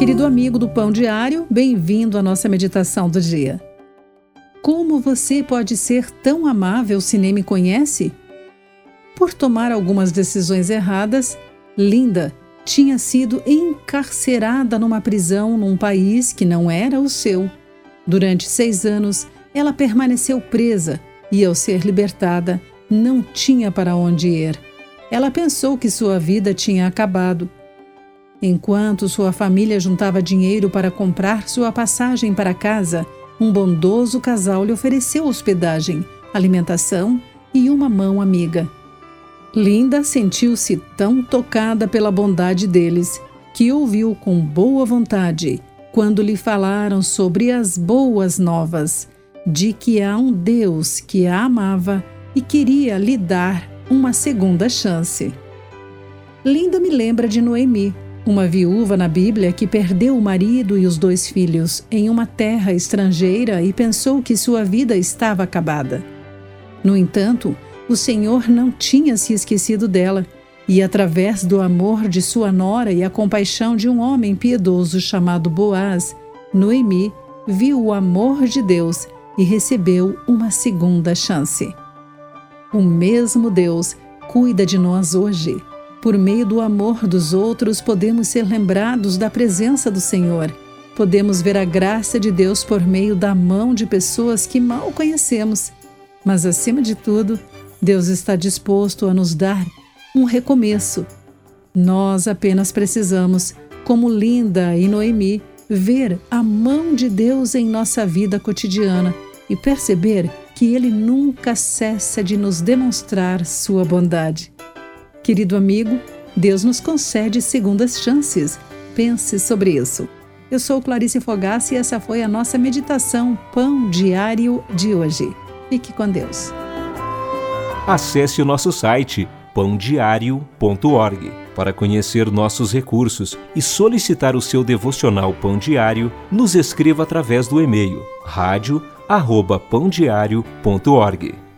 Querido amigo do Pão Diário, bem-vindo à nossa meditação do dia. Como você pode ser tão amável se nem me conhece? Por tomar algumas decisões erradas, Linda tinha sido encarcerada numa prisão num país que não era o seu. Durante seis anos, ela permaneceu presa e, ao ser libertada, não tinha para onde ir. Ela pensou que sua vida tinha acabado Enquanto sua família juntava dinheiro para comprar sua passagem para casa, um bondoso casal lhe ofereceu hospedagem, alimentação e uma mão amiga. Linda sentiu-se tão tocada pela bondade deles que ouviu com boa vontade quando lhe falaram sobre as boas novas de que há um Deus que a amava e queria lhe dar uma segunda chance. Linda me lembra de Noemi, uma viúva na Bíblia que perdeu o marido e os dois filhos em uma terra estrangeira e pensou que sua vida estava acabada. No entanto, o Senhor não tinha se esquecido dela, e através do amor de sua nora e a compaixão de um homem piedoso chamado Boaz, Noemi viu o amor de Deus e recebeu uma segunda chance. O mesmo Deus cuida de nós hoje. Por meio do amor dos outros, podemos ser lembrados da presença do Senhor. Podemos ver a graça de Deus por meio da mão de pessoas que mal conhecemos. Mas, acima de tudo, Deus está disposto a nos dar um recomeço. Nós apenas precisamos, como Linda e Noemi, ver a mão de Deus em nossa vida cotidiana e perceber que Ele nunca cessa de nos demonstrar sua bondade. Querido amigo, Deus nos concede segundas chances. Pense sobre isso. Eu sou Clarice Fogassi e essa foi a nossa meditação Pão Diário de hoje. Fique com Deus. Acesse o nosso site pãodiario.org para conhecer nossos recursos e solicitar o seu devocional Pão Diário. Nos escreva através do e-mail rádio@pãodiario.org.